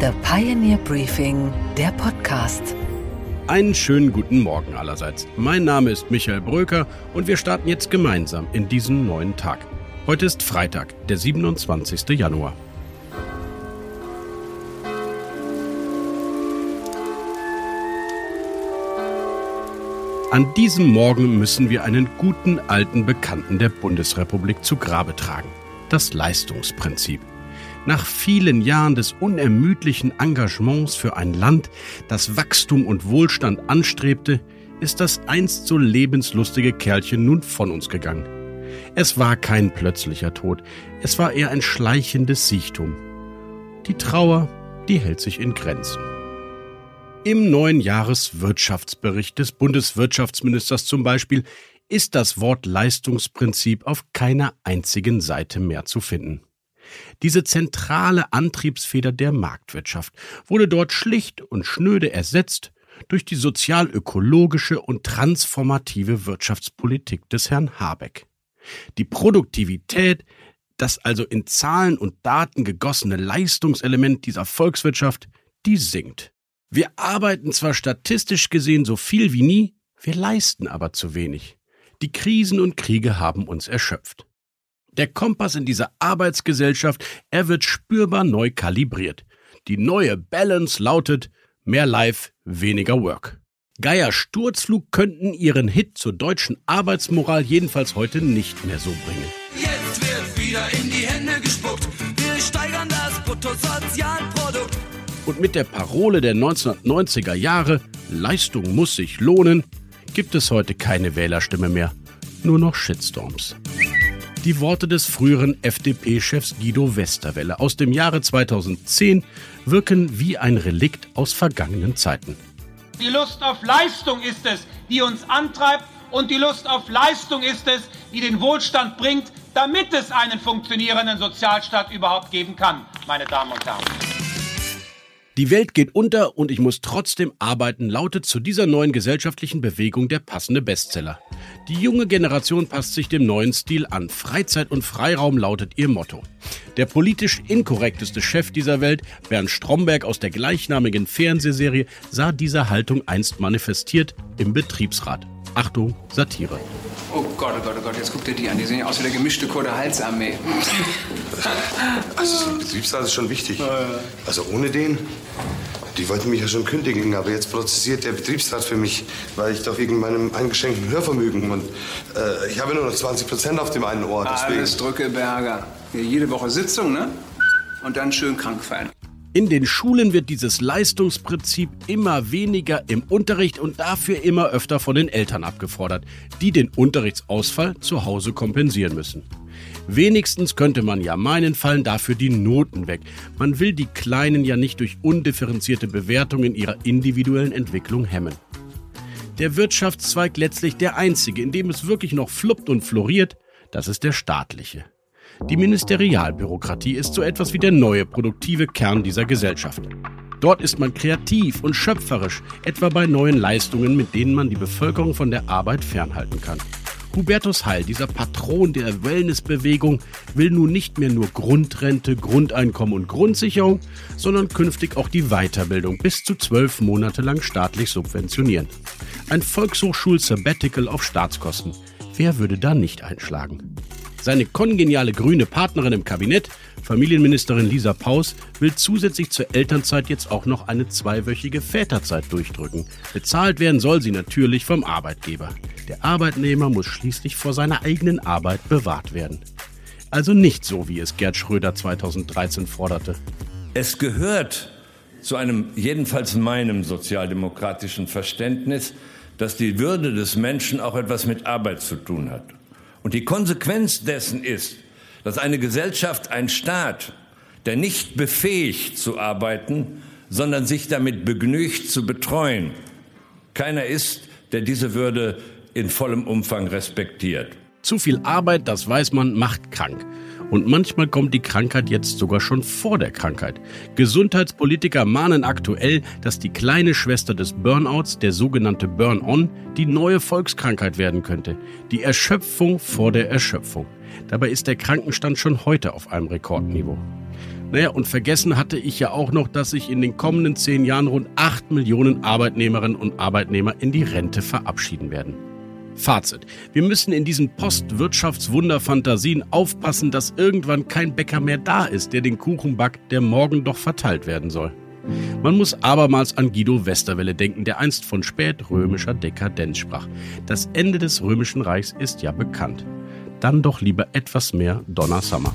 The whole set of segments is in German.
The Pioneer Briefing, der Podcast. Einen schönen guten Morgen allerseits. Mein Name ist Michael Bröker und wir starten jetzt gemeinsam in diesen neuen Tag. Heute ist Freitag, der 27. Januar. An diesem Morgen müssen wir einen guten alten Bekannten der Bundesrepublik zu Grabe tragen. Das Leistungsprinzip. Nach vielen Jahren des unermüdlichen Engagements für ein Land, das Wachstum und Wohlstand anstrebte, ist das einst so lebenslustige Kerlchen nun von uns gegangen. Es war kein plötzlicher Tod, es war eher ein schleichendes Siechtum. Die Trauer, die hält sich in Grenzen. Im neuen Jahreswirtschaftsbericht des Bundeswirtschaftsministers zum Beispiel ist das Wort Leistungsprinzip auf keiner einzigen Seite mehr zu finden. Diese zentrale Antriebsfeder der Marktwirtschaft wurde dort schlicht und schnöde ersetzt durch die sozial-ökologische und transformative Wirtschaftspolitik des Herrn Habeck. Die Produktivität, das also in Zahlen und Daten gegossene Leistungselement dieser Volkswirtschaft, die sinkt. Wir arbeiten zwar statistisch gesehen so viel wie nie, wir leisten aber zu wenig. Die Krisen und Kriege haben uns erschöpft. Der Kompass in dieser Arbeitsgesellschaft, er wird spürbar neu kalibriert. Die neue Balance lautet mehr Life, weniger Work. Geier Sturzflug könnten ihren Hit zur deutschen Arbeitsmoral jedenfalls heute nicht mehr so bringen. Jetzt wird wieder in die Hände gespuckt. Wir steigern das Bruttosozialprodukt. Und mit der Parole der 1990er Jahre, Leistung muss sich lohnen, gibt es heute keine Wählerstimme mehr, nur noch Shitstorms. Die Worte des früheren FDP-Chefs Guido Westerwelle aus dem Jahre 2010 wirken wie ein Relikt aus vergangenen Zeiten. Die Lust auf Leistung ist es, die uns antreibt und die Lust auf Leistung ist es, die den Wohlstand bringt, damit es einen funktionierenden Sozialstaat überhaupt geben kann, meine Damen und Herren. Die Welt geht unter und ich muss trotzdem arbeiten, lautet zu dieser neuen gesellschaftlichen Bewegung der passende Bestseller. Die junge Generation passt sich dem neuen Stil an. Freizeit und Freiraum lautet ihr Motto. Der politisch inkorrekteste Chef dieser Welt, Bernd Stromberg aus der gleichnamigen Fernsehserie, sah diese Haltung einst manifestiert im Betriebsrat. Achtung, Satire. Oh Gott, oh Gott, oh Gott, jetzt guckt ihr die an. Die sehen ja aus wie der gemischte Chor der Halsarmee. Also Betriebsrat ist schon wichtig. Also ohne den, die wollten mich ja schon kündigen, aber jetzt prozessiert der Betriebsrat für mich, weil ich doch wegen meinem eingeschränkten Hörvermögen und äh, ich habe nur noch 20 Prozent auf dem einen Ohr. Deswegen. Alles Drückeberger. Hier jede Woche Sitzung, ne? Und dann schön krank fallen. In den Schulen wird dieses Leistungsprinzip immer weniger im Unterricht und dafür immer öfter von den Eltern abgefordert, die den Unterrichtsausfall zu Hause kompensieren müssen. Wenigstens könnte man ja meinen, fallen dafür die Noten weg. Man will die Kleinen ja nicht durch undifferenzierte Bewertungen ihrer individuellen Entwicklung hemmen. Der Wirtschaftszweig letztlich der einzige, in dem es wirklich noch fluppt und floriert, das ist der staatliche. Die Ministerialbürokratie ist so etwas wie der neue produktive Kern dieser Gesellschaft. Dort ist man kreativ und schöpferisch, etwa bei neuen Leistungen, mit denen man die Bevölkerung von der Arbeit fernhalten kann. Hubertus Heil, dieser Patron der Wellnessbewegung, will nun nicht mehr nur Grundrente, Grundeinkommen und Grundsicherung, sondern künftig auch die Weiterbildung bis zu zwölf Monate lang staatlich subventionieren. Ein Volkshochschul-Sabbatical auf Staatskosten. Wer würde da nicht einschlagen? Seine kongeniale grüne Partnerin im Kabinett, Familienministerin Lisa Paus, will zusätzlich zur Elternzeit jetzt auch noch eine zweiwöchige Väterzeit durchdrücken. Bezahlt werden soll sie natürlich vom Arbeitgeber. Der Arbeitnehmer muss schließlich vor seiner eigenen Arbeit bewahrt werden. Also nicht so, wie es Gerd Schröder 2013 forderte. Es gehört zu einem, jedenfalls meinem sozialdemokratischen Verständnis, dass die Würde des Menschen auch etwas mit Arbeit zu tun hat. Und die Konsequenz dessen ist, dass eine Gesellschaft, ein Staat, der nicht befähigt zu arbeiten, sondern sich damit begnügt zu betreuen, keiner ist, der diese Würde in vollem Umfang respektiert. Zu viel Arbeit, das weiß man, macht krank. Und manchmal kommt die Krankheit jetzt sogar schon vor der Krankheit. Gesundheitspolitiker mahnen aktuell, dass die kleine Schwester des Burnouts, der sogenannte Burn-on, die neue Volkskrankheit werden könnte. Die Erschöpfung vor der Erschöpfung. Dabei ist der Krankenstand schon heute auf einem Rekordniveau. Naja, und vergessen hatte ich ja auch noch, dass sich in den kommenden zehn Jahren rund acht Millionen Arbeitnehmerinnen und Arbeitnehmer in die Rente verabschieden werden. Fazit. Wir müssen in diesen Postwirtschaftswunderfantasien aufpassen, dass irgendwann kein Bäcker mehr da ist, der den Kuchen backt, der morgen doch verteilt werden soll. Man muss abermals an Guido Westerwelle denken, der einst von spätrömischer Dekadenz sprach. Das Ende des römischen Reichs ist ja bekannt. Dann doch lieber etwas mehr Donner Summer.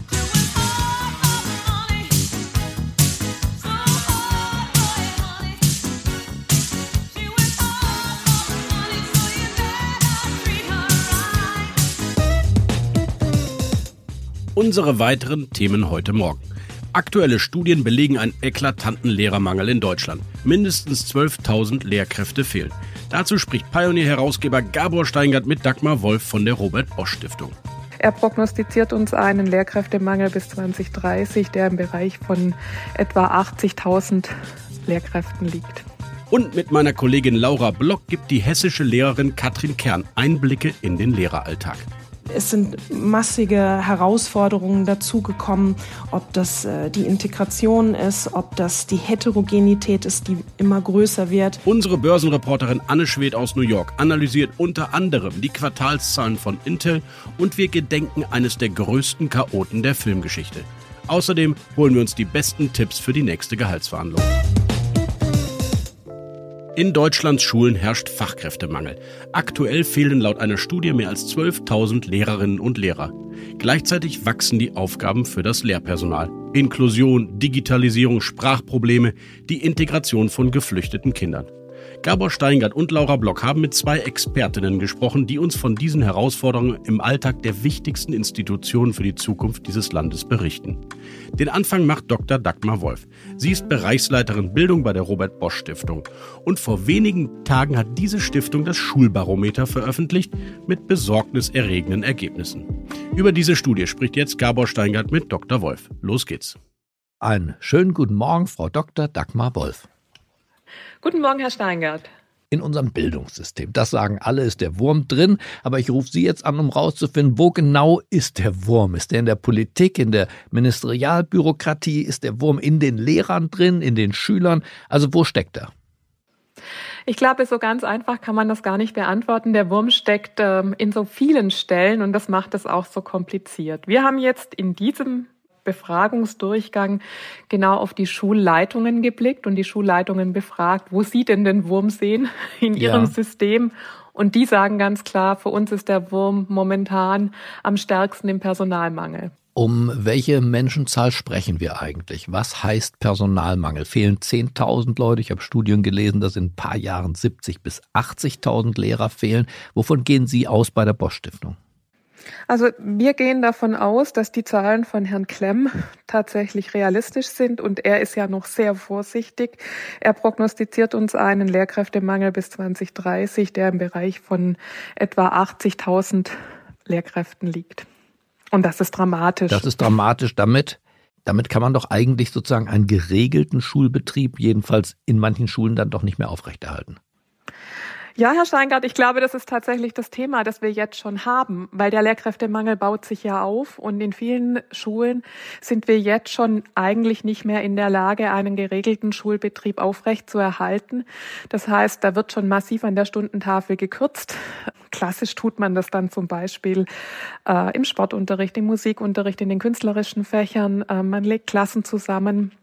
Unsere weiteren Themen heute Morgen. Aktuelle Studien belegen einen eklatanten Lehrermangel in Deutschland. Mindestens 12.000 Lehrkräfte fehlen. Dazu spricht Pioneer-Herausgeber Gabor Steingart mit Dagmar Wolf von der Robert Bosch Stiftung. Er prognostiziert uns einen Lehrkräftemangel bis 2030, der im Bereich von etwa 80.000 Lehrkräften liegt. Und mit meiner Kollegin Laura Block gibt die hessische Lehrerin Katrin Kern Einblicke in den Lehreralltag. Es sind massige Herausforderungen dazugekommen, ob das äh, die Integration ist, ob das die Heterogenität ist, die immer größer wird. Unsere Börsenreporterin Anne Schwed aus New York analysiert unter anderem die Quartalszahlen von Intel und wir gedenken eines der größten Chaoten der Filmgeschichte. Außerdem holen wir uns die besten Tipps für die nächste Gehaltsverhandlung. In Deutschlands Schulen herrscht Fachkräftemangel. Aktuell fehlen laut einer Studie mehr als 12.000 Lehrerinnen und Lehrer. Gleichzeitig wachsen die Aufgaben für das Lehrpersonal. Inklusion, Digitalisierung, Sprachprobleme, die Integration von geflüchteten Kindern. Gabor Steingart und Laura Block haben mit zwei Expertinnen gesprochen, die uns von diesen Herausforderungen im Alltag der wichtigsten Institutionen für die Zukunft dieses Landes berichten. Den Anfang macht Dr. Dagmar Wolf. Sie ist Bereichsleiterin Bildung bei der Robert Bosch Stiftung. Und vor wenigen Tagen hat diese Stiftung das Schulbarometer veröffentlicht mit besorgniserregenden Ergebnissen. Über diese Studie spricht jetzt Gabor Steingart mit Dr. Wolf. Los geht's. Einen schönen guten Morgen, Frau Dr. Dagmar Wolf. Guten Morgen, Herr Steingart. In unserem Bildungssystem. Das sagen alle, ist der Wurm drin. Aber ich rufe Sie jetzt an, um rauszufinden, wo genau ist der Wurm? Ist der in der Politik, in der Ministerialbürokratie? Ist der Wurm in den Lehrern drin, in den Schülern? Also wo steckt er? Ich glaube, so ganz einfach kann man das gar nicht beantworten. Der Wurm steckt ähm, in so vielen Stellen und das macht es auch so kompliziert. Wir haben jetzt in diesem Befragungsdurchgang genau auf die Schulleitungen geblickt und die Schulleitungen befragt, wo sie denn den Wurm sehen in ihrem ja. System. Und die sagen ganz klar, für uns ist der Wurm momentan am stärksten im Personalmangel. Um welche Menschenzahl sprechen wir eigentlich? Was heißt Personalmangel? Fehlen 10.000 Leute? Ich habe Studien gelesen, dass in ein paar Jahren 70 bis 80.000 Lehrer fehlen. Wovon gehen Sie aus bei der Bosch Stiftung? Also wir gehen davon aus, dass die Zahlen von Herrn Klemm tatsächlich realistisch sind und er ist ja noch sehr vorsichtig. Er prognostiziert uns einen Lehrkräftemangel bis 2030, der im Bereich von etwa 80.000 Lehrkräften liegt. Und das ist dramatisch. Das ist dramatisch. Damit damit kann man doch eigentlich sozusagen einen geregelten Schulbetrieb, jedenfalls in manchen Schulen, dann doch nicht mehr aufrechterhalten. Ja, Herr Steingart, ich glaube, das ist tatsächlich das Thema, das wir jetzt schon haben, weil der Lehrkräftemangel baut sich ja auf und in vielen Schulen sind wir jetzt schon eigentlich nicht mehr in der Lage, einen geregelten Schulbetrieb aufrecht zu erhalten. Das heißt, da wird schon massiv an der Stundentafel gekürzt. Klassisch tut man das dann zum Beispiel äh, im Sportunterricht, im Musikunterricht, in den künstlerischen Fächern. Äh, man legt Klassen zusammen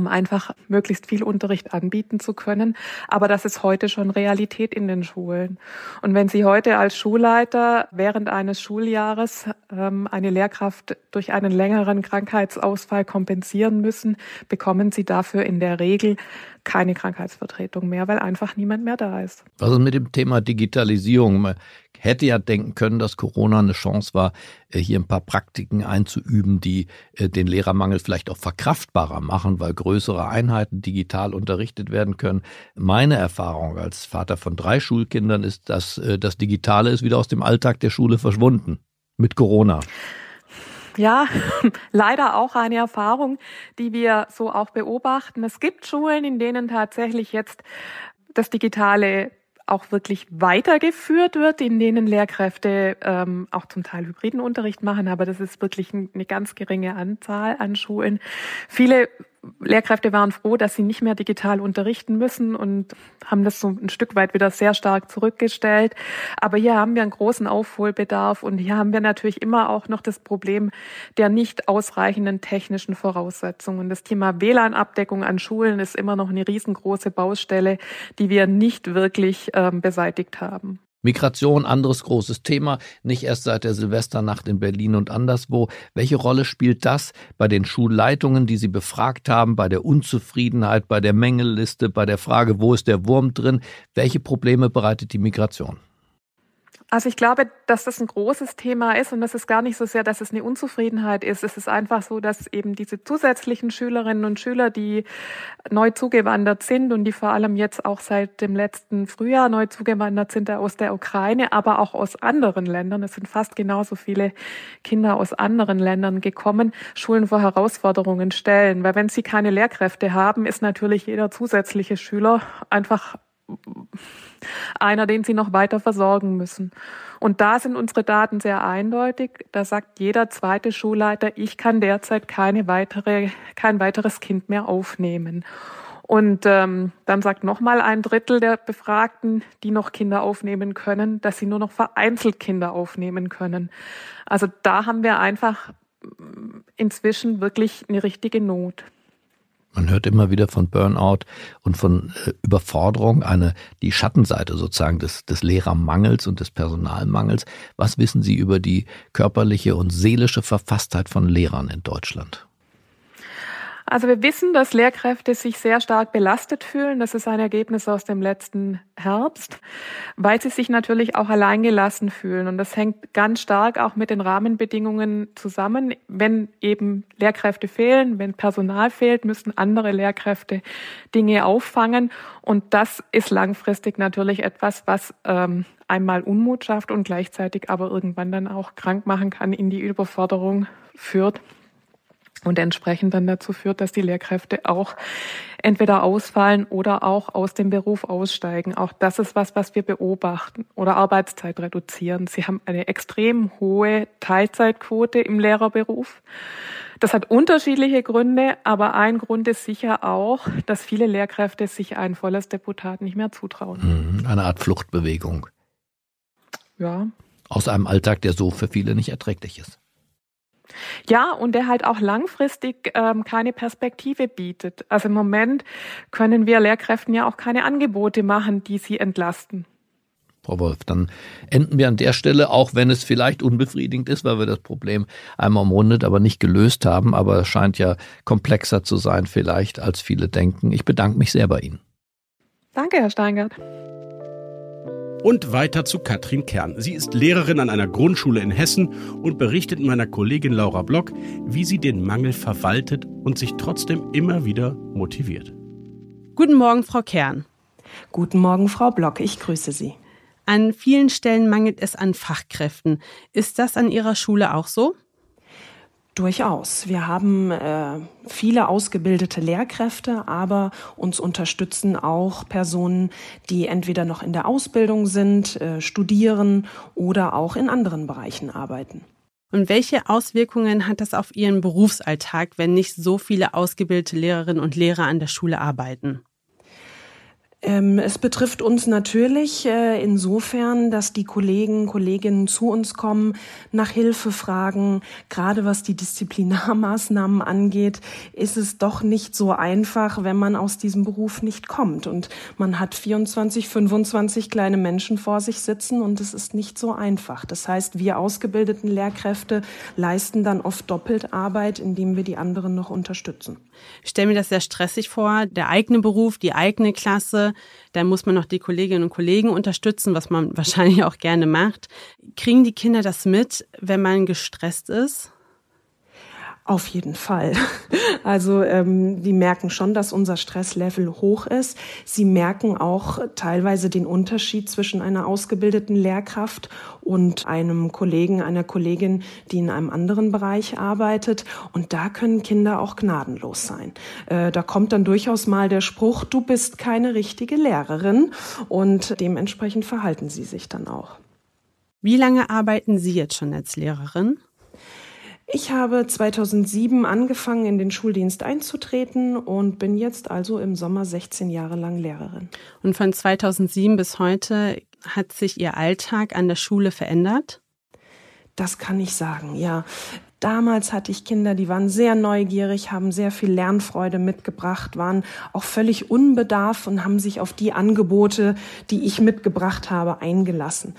um einfach möglichst viel Unterricht anbieten zu können. Aber das ist heute schon Realität in den Schulen. Und wenn Sie heute als Schulleiter während eines Schuljahres ähm, eine Lehrkraft durch einen längeren Krankheitsausfall kompensieren müssen, bekommen Sie dafür in der Regel keine Krankheitsvertretung mehr, weil einfach niemand mehr da ist. Was ist mit dem Thema Digitalisierung? Hätte ja denken können, dass Corona eine Chance war, äh, hier ein paar Praktiken einzuüben, die äh, den Lehrermangel vielleicht auch verkraftbarer machen, weil größere Einheiten digital unterrichtet werden können. Meine Erfahrung als Vater von drei Schulkindern ist, dass äh, das Digitale ist wieder aus dem Alltag der Schule verschwunden mit Corona ja, leider auch eine Erfahrung, die wir so auch beobachten. Es gibt Schulen, in denen tatsächlich jetzt das Digitale auch wirklich weitergeführt wird, in denen Lehrkräfte ähm, auch zum Teil hybriden Unterricht machen, aber das ist wirklich eine ganz geringe Anzahl an Schulen. Viele Lehrkräfte waren froh, dass sie nicht mehr digital unterrichten müssen und haben das so ein Stück weit wieder sehr stark zurückgestellt. Aber hier haben wir einen großen Aufholbedarf und hier haben wir natürlich immer auch noch das Problem der nicht ausreichenden technischen Voraussetzungen. Das Thema WLAN-Abdeckung an Schulen ist immer noch eine riesengroße Baustelle, die wir nicht wirklich ähm, beseitigt haben. Migration, anderes großes Thema, nicht erst seit der Silvesternacht in Berlin und anderswo. Welche Rolle spielt das bei den Schulleitungen, die Sie befragt haben, bei der Unzufriedenheit, bei der Mängelliste, bei der Frage, wo ist der Wurm drin? Welche Probleme bereitet die Migration? Also ich glaube, dass das ein großes Thema ist und das ist gar nicht so sehr, dass es eine Unzufriedenheit ist. Es ist einfach so, dass eben diese zusätzlichen Schülerinnen und Schüler, die neu zugewandert sind und die vor allem jetzt auch seit dem letzten Frühjahr neu zugewandert sind aus der Ukraine, aber auch aus anderen Ländern. Es sind fast genauso viele Kinder aus anderen Ländern gekommen, Schulen vor Herausforderungen stellen. Weil wenn sie keine Lehrkräfte haben, ist natürlich jeder zusätzliche Schüler einfach einer, den sie noch weiter versorgen müssen. Und da sind unsere Daten sehr eindeutig. Da sagt jeder zweite Schulleiter, ich kann derzeit keine weitere, kein weiteres Kind mehr aufnehmen. Und ähm, dann sagt nochmal ein Drittel der Befragten, die noch Kinder aufnehmen können, dass sie nur noch vereinzelt Kinder aufnehmen können. Also da haben wir einfach inzwischen wirklich eine richtige Not. Man hört immer wieder von Burnout und von äh, Überforderung, eine, die Schattenseite sozusagen des, des Lehrermangels und des Personalmangels. Was wissen Sie über die körperliche und seelische Verfasstheit von Lehrern in Deutschland? Also wir wissen, dass Lehrkräfte sich sehr stark belastet fühlen. Das ist ein Ergebnis aus dem letzten Herbst, weil sie sich natürlich auch alleingelassen fühlen. Und das hängt ganz stark auch mit den Rahmenbedingungen zusammen. Wenn eben Lehrkräfte fehlen, wenn Personal fehlt, müssen andere Lehrkräfte Dinge auffangen. Und das ist langfristig natürlich etwas, was ähm, einmal Unmut schafft und gleichzeitig aber irgendwann dann auch krank machen kann, in die Überforderung führt und entsprechend dann dazu führt, dass die Lehrkräfte auch entweder ausfallen oder auch aus dem Beruf aussteigen. Auch das ist was, was wir beobachten oder Arbeitszeit reduzieren. Sie haben eine extrem hohe Teilzeitquote im Lehrerberuf. Das hat unterschiedliche Gründe, aber ein Grund ist sicher auch, dass viele Lehrkräfte sich ein volles Deputat nicht mehr zutrauen. Mhm, eine Art Fluchtbewegung. Ja. Aus einem Alltag, der so für viele nicht erträglich ist. Ja, und der halt auch langfristig ähm, keine Perspektive bietet. Also im Moment können wir Lehrkräften ja auch keine Angebote machen, die sie entlasten. Frau Wolf, dann enden wir an der Stelle, auch wenn es vielleicht unbefriedigend ist, weil wir das Problem einmal umrundet, aber nicht gelöst haben. Aber es scheint ja komplexer zu sein, vielleicht, als viele denken. Ich bedanke mich sehr bei Ihnen. Danke, Herr Steingart. Und weiter zu Katrin Kern. Sie ist Lehrerin an einer Grundschule in Hessen und berichtet meiner Kollegin Laura Block, wie sie den Mangel verwaltet und sich trotzdem immer wieder motiviert. Guten Morgen, Frau Kern. Guten Morgen, Frau Block. Ich grüße Sie. An vielen Stellen mangelt es an Fachkräften. Ist das an Ihrer Schule auch so? Durchaus. Wir haben äh, viele ausgebildete Lehrkräfte, aber uns unterstützen auch Personen, die entweder noch in der Ausbildung sind, äh, studieren oder auch in anderen Bereichen arbeiten. Und welche Auswirkungen hat das auf Ihren Berufsalltag, wenn nicht so viele ausgebildete Lehrerinnen und Lehrer an der Schule arbeiten? Ähm, es betrifft uns natürlich äh, insofern, dass die Kollegen, Kolleginnen zu uns kommen, nach Hilfe fragen. Gerade was die Disziplinarmaßnahmen angeht, ist es doch nicht so einfach, wenn man aus diesem Beruf nicht kommt. Und man hat 24, 25 kleine Menschen vor sich sitzen und es ist nicht so einfach. Das heißt, wir ausgebildeten Lehrkräfte leisten dann oft doppelt Arbeit, indem wir die anderen noch unterstützen. Ich stelle mir das sehr stressig vor, der eigene Beruf, die eigene Klasse, dann muss man noch die Kolleginnen und Kollegen unterstützen, was man wahrscheinlich auch gerne macht. Kriegen die Kinder das mit, wenn man gestresst ist? Auf jeden Fall. Also ähm, die merken schon, dass unser Stresslevel hoch ist. Sie merken auch teilweise den Unterschied zwischen einer ausgebildeten Lehrkraft und einem Kollegen, einer Kollegin, die in einem anderen Bereich arbeitet. Und da können Kinder auch gnadenlos sein. Äh, da kommt dann durchaus mal der Spruch, du bist keine richtige Lehrerin. Und dementsprechend verhalten sie sich dann auch. Wie lange arbeiten Sie jetzt schon als Lehrerin? Ich habe 2007 angefangen, in den Schuldienst einzutreten und bin jetzt also im Sommer 16 Jahre lang Lehrerin. Und von 2007 bis heute hat sich Ihr Alltag an der Schule verändert? Das kann ich sagen, ja. Damals hatte ich Kinder, die waren sehr neugierig, haben sehr viel Lernfreude mitgebracht, waren auch völlig unbedarf und haben sich auf die Angebote, die ich mitgebracht habe, eingelassen.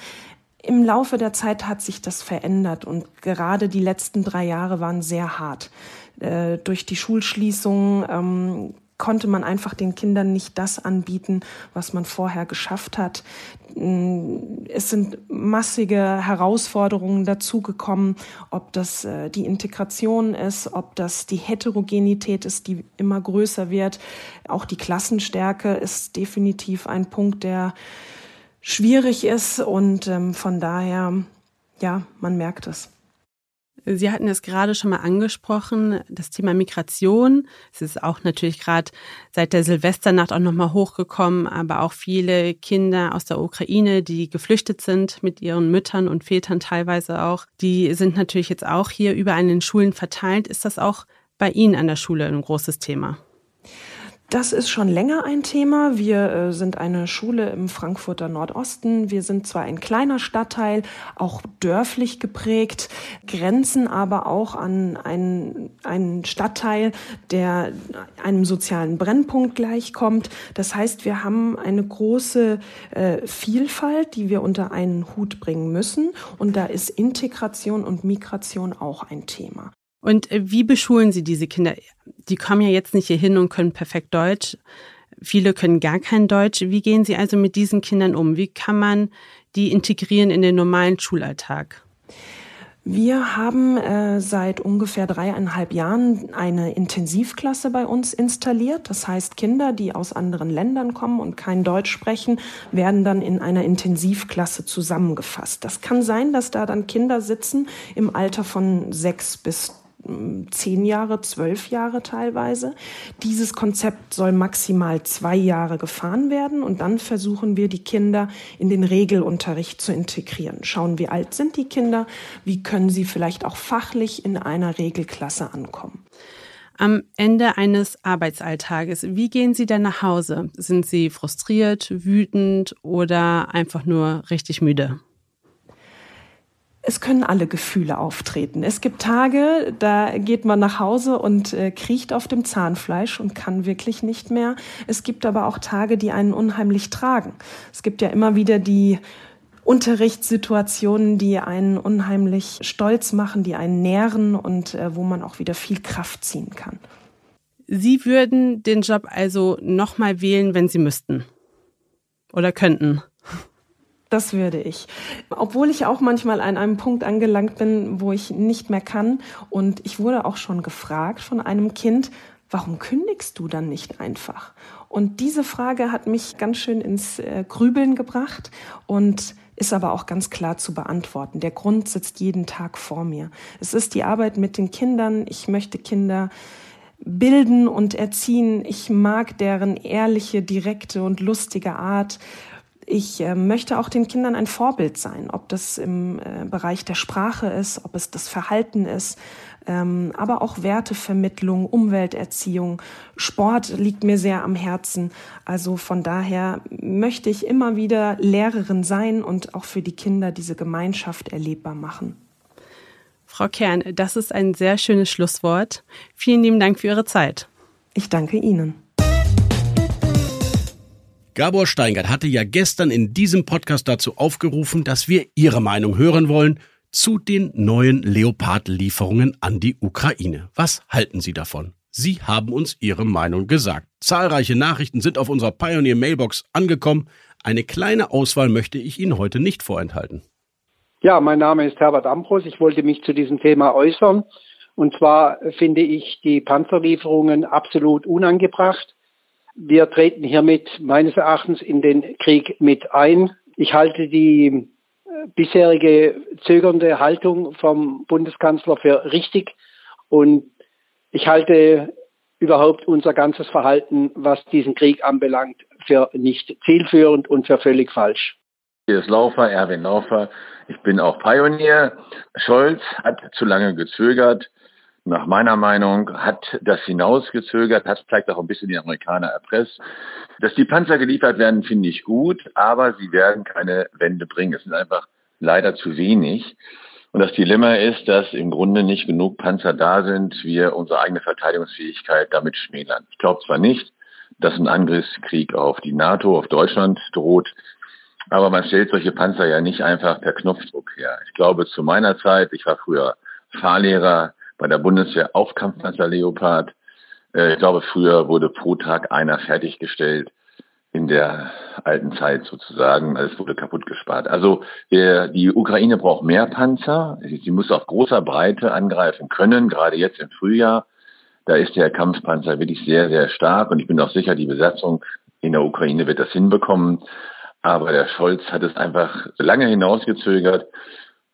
Im Laufe der Zeit hat sich das verändert und gerade die letzten drei Jahre waren sehr hart. Äh, durch die Schulschließung ähm, konnte man einfach den Kindern nicht das anbieten, was man vorher geschafft hat. Mm, es sind massige Herausforderungen dazugekommen, ob das äh, die Integration ist, ob das die Heterogenität ist, die immer größer wird. Auch die Klassenstärke ist definitiv ein Punkt, der schwierig ist und ähm, von daher, ja, man merkt es. Sie hatten es gerade schon mal angesprochen, das Thema Migration. Es ist auch natürlich gerade seit der Silvesternacht auch nochmal hochgekommen, aber auch viele Kinder aus der Ukraine, die geflüchtet sind mit ihren Müttern und Vätern teilweise auch, die sind natürlich jetzt auch hier überall in den Schulen verteilt. Ist das auch bei Ihnen an der Schule ein großes Thema? Das ist schon länger ein Thema. Wir äh, sind eine Schule im Frankfurter Nordosten. Wir sind zwar ein kleiner Stadtteil, auch dörflich geprägt, grenzen aber auch an einen, einen Stadtteil, der einem sozialen Brennpunkt gleichkommt. Das heißt, wir haben eine große äh, Vielfalt, die wir unter einen Hut bringen müssen. Und da ist Integration und Migration auch ein Thema. Und äh, wie beschulen Sie diese Kinder? Die kommen ja jetzt nicht hier hin und können perfekt Deutsch. Viele können gar kein Deutsch. Wie gehen Sie also mit diesen Kindern um? Wie kann man die integrieren in den normalen Schulalltag? Wir haben äh, seit ungefähr dreieinhalb Jahren eine Intensivklasse bei uns installiert. Das heißt, Kinder, die aus anderen Ländern kommen und kein Deutsch sprechen, werden dann in einer Intensivklasse zusammengefasst. Das kann sein, dass da dann Kinder sitzen im Alter von sechs bis zehn Jahre, zwölf Jahre teilweise. Dieses Konzept soll maximal zwei Jahre gefahren werden und dann versuchen wir, die Kinder in den Regelunterricht zu integrieren. Schauen, wie alt sind die Kinder, wie können sie vielleicht auch fachlich in einer Regelklasse ankommen. Am Ende eines Arbeitsalltages, wie gehen Sie denn nach Hause? Sind Sie frustriert, wütend oder einfach nur richtig müde? Es können alle Gefühle auftreten. Es gibt Tage, da geht man nach Hause und äh, kriecht auf dem Zahnfleisch und kann wirklich nicht mehr. Es gibt aber auch Tage, die einen unheimlich tragen. Es gibt ja immer wieder die Unterrichtssituationen, die einen unheimlich stolz machen, die einen nähren und äh, wo man auch wieder viel Kraft ziehen kann. Sie würden den Job also nochmal wählen, wenn Sie müssten oder könnten? Das würde ich. Obwohl ich auch manchmal an einem Punkt angelangt bin, wo ich nicht mehr kann. Und ich wurde auch schon gefragt von einem Kind, warum kündigst du dann nicht einfach? Und diese Frage hat mich ganz schön ins äh, Grübeln gebracht und ist aber auch ganz klar zu beantworten. Der Grund sitzt jeden Tag vor mir. Es ist die Arbeit mit den Kindern. Ich möchte Kinder bilden und erziehen. Ich mag deren ehrliche, direkte und lustige Art. Ich äh, möchte auch den Kindern ein Vorbild sein, ob das im äh, Bereich der Sprache ist, ob es das Verhalten ist, ähm, aber auch Wertevermittlung, Umwelterziehung, Sport liegt mir sehr am Herzen. Also von daher möchte ich immer wieder Lehrerin sein und auch für die Kinder diese Gemeinschaft erlebbar machen. Frau Kern, das ist ein sehr schönes Schlusswort. Vielen lieben Dank für Ihre Zeit. Ich danke Ihnen. Gabor Steingart hatte ja gestern in diesem Podcast dazu aufgerufen, dass wir Ihre Meinung hören wollen zu den neuen Leopard-Lieferungen an die Ukraine. Was halten Sie davon? Sie haben uns Ihre Meinung gesagt. Zahlreiche Nachrichten sind auf unserer Pioneer Mailbox angekommen. Eine kleine Auswahl möchte ich Ihnen heute nicht vorenthalten. Ja, mein Name ist Herbert Ambros. Ich wollte mich zu diesem Thema äußern. Und zwar finde ich die Panzerlieferungen absolut unangebracht. Wir treten hiermit meines Erachtens in den Krieg mit ein. Ich halte die äh, bisherige zögernde Haltung vom Bundeskanzler für richtig und ich halte überhaupt unser ganzes Verhalten, was diesen Krieg anbelangt, für nicht zielführend und für völlig falsch. Ist Laufer, Erwin Laufer. Ich bin auch Pionier. Scholz hat zu lange gezögert. Nach meiner Meinung hat das hinausgezögert, hat vielleicht auch ein bisschen die Amerikaner erpresst. Dass die Panzer geliefert werden, finde ich gut, aber sie werden keine Wende bringen. Es sind einfach leider zu wenig. Und das Dilemma ist, dass im Grunde nicht genug Panzer da sind, wir unsere eigene Verteidigungsfähigkeit damit schmälern. Ich glaube zwar nicht, dass ein Angriffskrieg auf die NATO, auf Deutschland droht, aber man stellt solche Panzer ja nicht einfach per Knopfdruck her. Ich glaube, zu meiner Zeit, ich war früher Fahrlehrer bei der Bundeswehr auf Kampfpanzer Leopard. Äh, ich glaube, früher wurde pro Tag einer fertiggestellt in der alten Zeit sozusagen. Es wurde kaputt gespart. Also der, die Ukraine braucht mehr Panzer. Sie muss auf großer Breite angreifen können, gerade jetzt im Frühjahr. Da ist der Kampfpanzer wirklich sehr, sehr stark und ich bin auch sicher, die Besatzung in der Ukraine wird das hinbekommen. Aber der Scholz hat es einfach lange hinausgezögert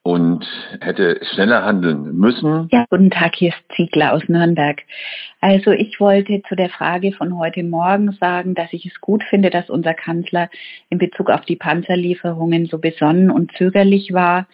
und hätte schneller handeln müssen. Ja, guten Tag, hier ist Ziegler aus Nürnberg. Also ich wollte zu der Frage von heute Morgen sagen, dass ich es gut finde, dass unser Kanzler in Bezug auf die Panzerlieferungen so besonnen und zögerlich war.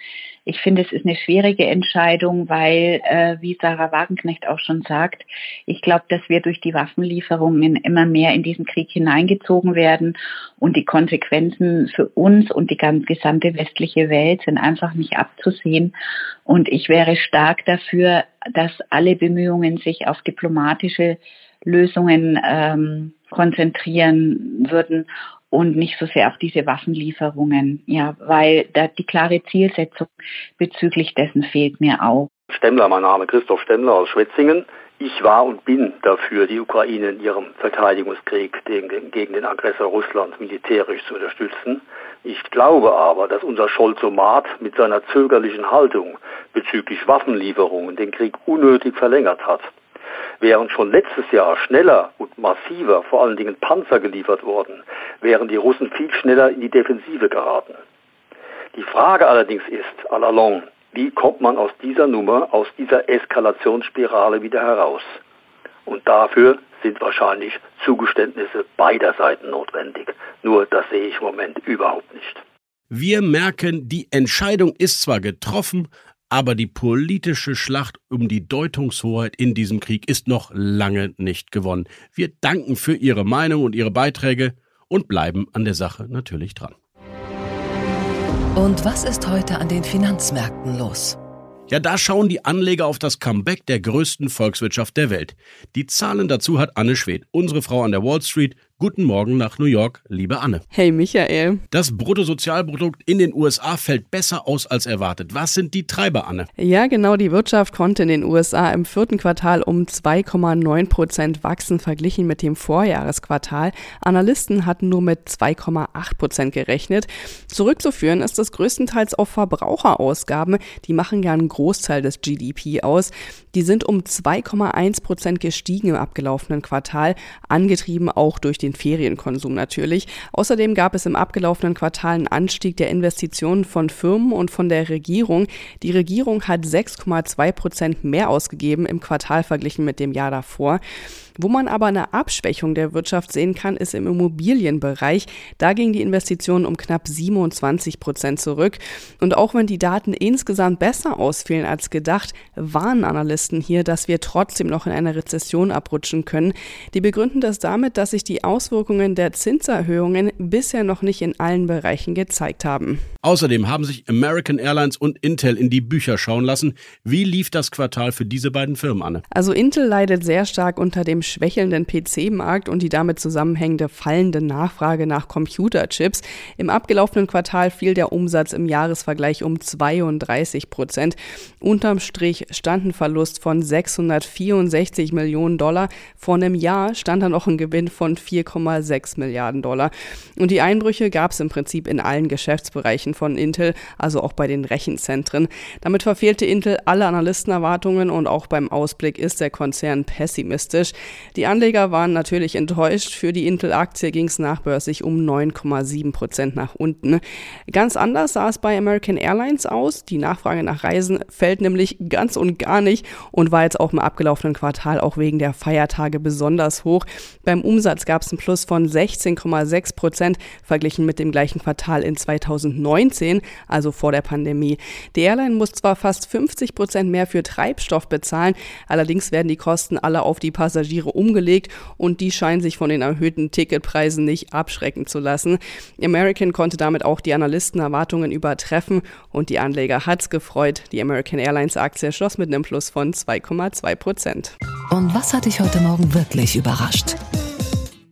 Ich finde, es ist eine schwierige Entscheidung, weil, äh, wie Sarah Wagenknecht auch schon sagt, ich glaube, dass wir durch die Waffenlieferungen immer mehr in diesen Krieg hineingezogen werden und die Konsequenzen für uns und die ganz gesamte westliche Welt sind einfach nicht abzusehen. Und ich wäre stark dafür, dass alle Bemühungen sich auf diplomatische Lösungen ähm, konzentrieren würden und nicht so sehr auf diese Waffenlieferungen, ja, weil da die klare Zielsetzung bezüglich dessen fehlt mir auch. Stemmler, mein Name Christoph Stemmler aus Schwetzingen. Ich war und bin dafür, die Ukraine in ihrem Verteidigungskrieg gegen, den Aggressor Russland militärisch zu unterstützen. Ich glaube aber, dass unser Scholzomat mit seiner zögerlichen Haltung bezüglich Waffenlieferungen den Krieg unnötig verlängert hat. Wären schon letztes Jahr schneller und massiver, vor allen Dingen Panzer geliefert worden, wären die Russen viel schneller in die Defensive geraten. Die Frage allerdings ist, à la longue, wie kommt man aus dieser Nummer, aus dieser Eskalationsspirale wieder heraus? Und dafür sind wahrscheinlich Zugeständnisse beider Seiten notwendig. Nur das sehe ich im Moment überhaupt nicht. Wir merken, die Entscheidung ist zwar getroffen, aber die politische Schlacht um die Deutungshoheit in diesem Krieg ist noch lange nicht gewonnen. Wir danken für Ihre Meinung und Ihre Beiträge und bleiben an der Sache natürlich dran. Und was ist heute an den Finanzmärkten los? Ja, da schauen die Anleger auf das Comeback der größten Volkswirtschaft der Welt. Die Zahlen dazu hat Anne Schwed, unsere Frau an der Wall Street, Guten Morgen nach New York, liebe Anne. Hey Michael. Das Bruttosozialprodukt in den USA fällt besser aus als erwartet. Was sind die Treiber, Anne? Ja, genau. Die Wirtschaft konnte in den USA im vierten Quartal um 2,9 Prozent wachsen, verglichen mit dem Vorjahresquartal. Analysten hatten nur mit 2,8 Prozent gerechnet. Zurückzuführen ist das größtenteils auf Verbraucherausgaben. Die machen ja einen Großteil des GDP aus. Die sind um 2,1 Prozent gestiegen im abgelaufenen Quartal, angetrieben auch durch den Ferienkonsum natürlich. Außerdem gab es im abgelaufenen Quartal einen Anstieg der Investitionen von Firmen und von der Regierung. Die Regierung hat 6,2 Prozent mehr ausgegeben im Quartal verglichen mit dem Jahr davor. Wo man aber eine Abschwächung der Wirtschaft sehen kann, ist im Immobilienbereich. Da ging die Investition um knapp 27 Prozent zurück. Und auch wenn die Daten insgesamt besser ausfielen als gedacht, warnen Analysten hier, dass wir trotzdem noch in eine Rezession abrutschen können. Die begründen das damit, dass sich die Auswirkungen der Zinserhöhungen bisher noch nicht in allen Bereichen gezeigt haben. Außerdem haben sich American Airlines und Intel in die Bücher schauen lassen. Wie lief das Quartal für diese beiden Firmen an? Also Intel leidet sehr stark unter dem schwächelnden PC-Markt und die damit zusammenhängende fallende Nachfrage nach Computerchips. Im abgelaufenen Quartal fiel der Umsatz im Jahresvergleich um 32 Prozent. Unterm Strich stand ein Verlust von 664 Millionen Dollar. Vor einem Jahr stand da noch ein Gewinn von 4,6 Milliarden Dollar. Und die Einbrüche gab es im Prinzip in allen Geschäftsbereichen von Intel, also auch bei den Rechenzentren. Damit verfehlte Intel alle Analystenerwartungen und auch beim Ausblick ist der Konzern pessimistisch. Die Anleger waren natürlich enttäuscht. Für die Intel-Aktie ging es nachbörslich um 9,7 Prozent nach unten. Ganz anders sah es bei American Airlines aus. Die Nachfrage nach Reisen fällt nämlich ganz und gar nicht und war jetzt auch im abgelaufenen Quartal auch wegen der Feiertage besonders hoch. Beim Umsatz gab es einen Plus von 16,6 Prozent verglichen mit dem gleichen Quartal in 2019, also vor der Pandemie. Die Airline muss zwar fast 50 Prozent mehr für Treibstoff bezahlen, allerdings werden die Kosten alle auf die Passagiere umgelegt und die scheinen sich von den erhöhten Ticketpreisen nicht abschrecken zu lassen. American konnte damit auch die Analystenerwartungen übertreffen und die Anleger hat's gefreut. Die American Airlines Aktie schloss mit einem Plus von 2,2 Prozent. Und was hat dich heute Morgen wirklich überrascht?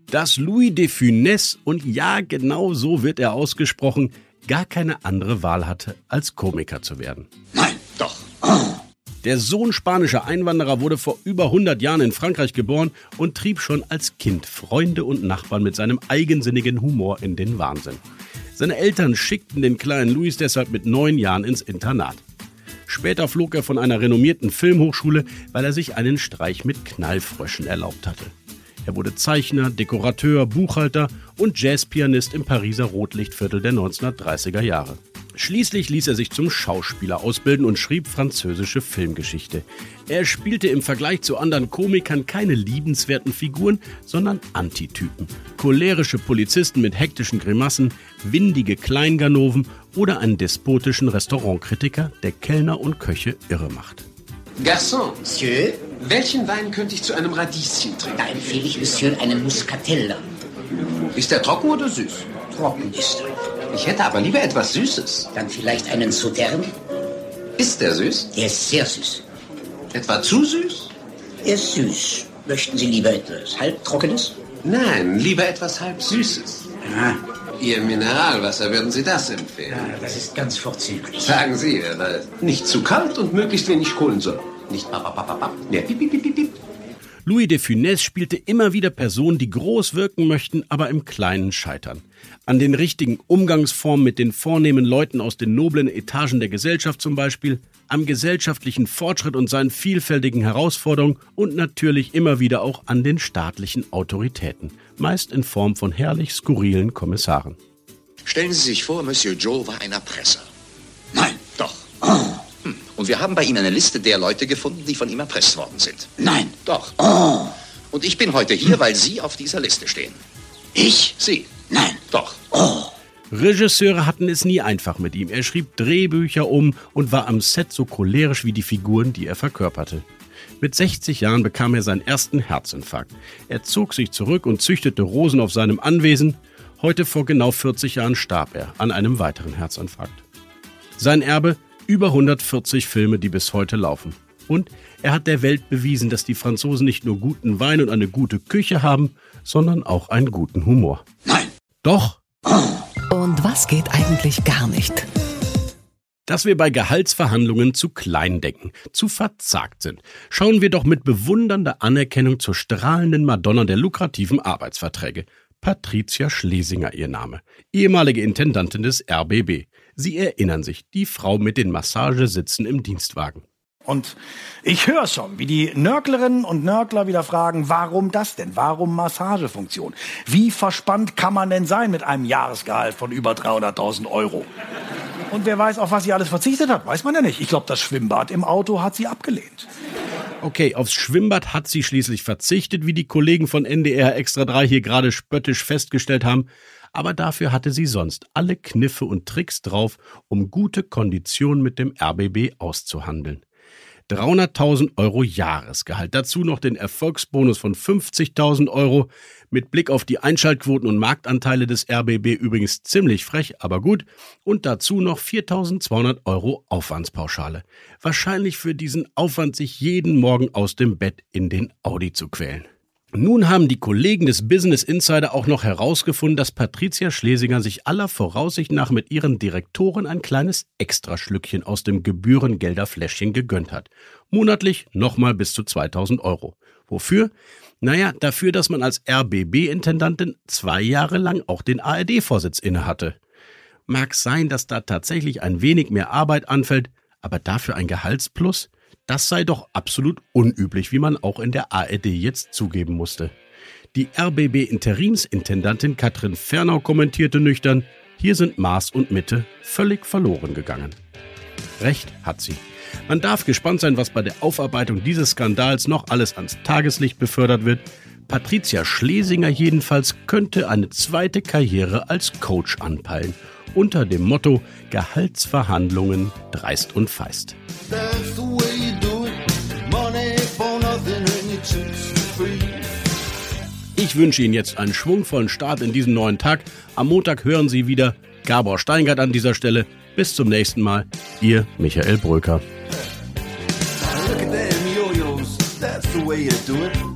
Dass Louis de Funès, und ja, genau so wird er ausgesprochen, gar keine andere Wahl hatte, als Komiker zu werden. Nein, doch. Der Sohn spanischer Einwanderer wurde vor über 100 Jahren in Frankreich geboren und trieb schon als Kind Freunde und Nachbarn mit seinem eigensinnigen Humor in den Wahnsinn. Seine Eltern schickten den kleinen Louis deshalb mit neun Jahren ins Internat. Später flog er von einer renommierten Filmhochschule, weil er sich einen Streich mit Knallfröschen erlaubt hatte. Er wurde Zeichner, Dekorateur, Buchhalter und Jazzpianist im Pariser Rotlichtviertel der 1930er Jahre. Schließlich ließ er sich zum Schauspieler ausbilden und schrieb französische Filmgeschichte. Er spielte im Vergleich zu anderen Komikern keine liebenswerten Figuren, sondern Antitypen. Cholerische Polizisten mit hektischen Grimassen, windige Kleinganoven oder einen despotischen Restaurantkritiker, der Kellner und Köche irre macht. Garçon, Monsieur, welchen Wein könnte ich zu einem Radieschen trinken? Da empfehle ich Monsieur einen Muscatella. Ist der trocken oder süß? Trocken ist er. Ich hätte aber lieber etwas Süßes. Dann vielleicht einen Sautern? Ist der süß? Der ist sehr süß. Etwa zu süß? Er ist süß. Möchten Sie lieber etwas halbtrockenes? Nein, lieber etwas halb Süßes. Ja. Ihr Mineralwasser, würden Sie das empfehlen? ja, das ist ganz vorzüglich. Sagen Sie, nicht zu kalt und möglichst wenig Kohlensäure. Nicht papapapapap. Ja, piep, piep, piep, piep. Louis de Funès spielte immer wieder Personen, die groß wirken möchten, aber im Kleinen scheitern. An den richtigen Umgangsformen mit den vornehmen Leuten aus den noblen Etagen der Gesellschaft zum Beispiel, am gesellschaftlichen Fortschritt und seinen vielfältigen Herausforderungen und natürlich immer wieder auch an den staatlichen Autoritäten, meist in Form von herrlich skurrilen Kommissaren. Stellen Sie sich vor, Monsieur Joe war ein Erpresser. Nein. Doch. Hm. Und wir haben bei Ihnen eine Liste der Leute gefunden, die von ihm erpresst worden sind. Nein. Doch. Oh. Und ich bin heute hier, weil Sie auf dieser Liste stehen. Ich? Sie. Nein. Doch. Oh. Regisseure hatten es nie einfach mit ihm. Er schrieb Drehbücher um und war am Set so cholerisch wie die Figuren, die er verkörperte. Mit 60 Jahren bekam er seinen ersten Herzinfarkt. Er zog sich zurück und züchtete Rosen auf seinem Anwesen. Heute vor genau 40 Jahren starb er an einem weiteren Herzinfarkt. Sein Erbe über 140 Filme, die bis heute laufen. Und er hat der Welt bewiesen, dass die Franzosen nicht nur guten Wein und eine gute Küche haben, sondern auch einen guten Humor. Nein. Doch. Und was geht eigentlich gar nicht? Dass wir bei Gehaltsverhandlungen zu klein denken, zu verzagt sind, schauen wir doch mit bewundernder Anerkennung zur strahlenden Madonna der lukrativen Arbeitsverträge. Patricia Schlesinger ihr Name, ehemalige Intendantin des RBB. Sie erinnern sich, die Frau mit den Massagesitzen im Dienstwagen. Und ich höre schon, wie die Nörglerinnen und Nörgler wieder fragen, warum das denn? Warum Massagefunktion? Wie verspannt kann man denn sein mit einem Jahresgehalt von über 300.000 Euro? Und wer weiß, auf was sie alles verzichtet hat, weiß man ja nicht. Ich glaube, das Schwimmbad im Auto hat sie abgelehnt. Okay, aufs Schwimmbad hat sie schließlich verzichtet, wie die Kollegen von NDR Extra 3 hier gerade spöttisch festgestellt haben. Aber dafür hatte sie sonst alle Kniffe und Tricks drauf, um gute Konditionen mit dem RBB auszuhandeln. 300.000 Euro Jahresgehalt. Dazu noch den Erfolgsbonus von 50.000 Euro. Mit Blick auf die Einschaltquoten und Marktanteile des RBB übrigens ziemlich frech, aber gut. Und dazu noch 4.200 Euro Aufwandspauschale. Wahrscheinlich für diesen Aufwand, sich jeden Morgen aus dem Bett in den Audi zu quälen. Nun haben die Kollegen des Business Insider auch noch herausgefunden, dass Patricia Schlesinger sich aller Voraussicht nach mit ihren Direktoren ein kleines Extraschlückchen aus dem Gebührengelderfläschchen gegönnt hat. Monatlich nochmal bis zu 2000 Euro. Wofür? Naja, dafür, dass man als RBB-Intendantin zwei Jahre lang auch den ARD-Vorsitz innehatte. Mag sein, dass da tatsächlich ein wenig mehr Arbeit anfällt, aber dafür ein Gehaltsplus? Das sei doch absolut unüblich, wie man auch in der ARD jetzt zugeben musste. Die RBB-Interimsintendantin Katrin Fernau kommentierte nüchtern, hier sind Maß und Mitte völlig verloren gegangen. Recht hat sie. Man darf gespannt sein, was bei der Aufarbeitung dieses Skandals noch alles ans Tageslicht befördert wird. Patricia Schlesinger jedenfalls könnte eine zweite Karriere als Coach anpeilen unter dem Motto Gehaltsverhandlungen dreist und feist. Ich wünsche Ihnen jetzt einen schwungvollen Start in diesen neuen Tag. Am Montag hören Sie wieder Gabor Steingart an dieser Stelle. Bis zum nächsten Mal. Ihr Michael Bröker. that's his own hair. The little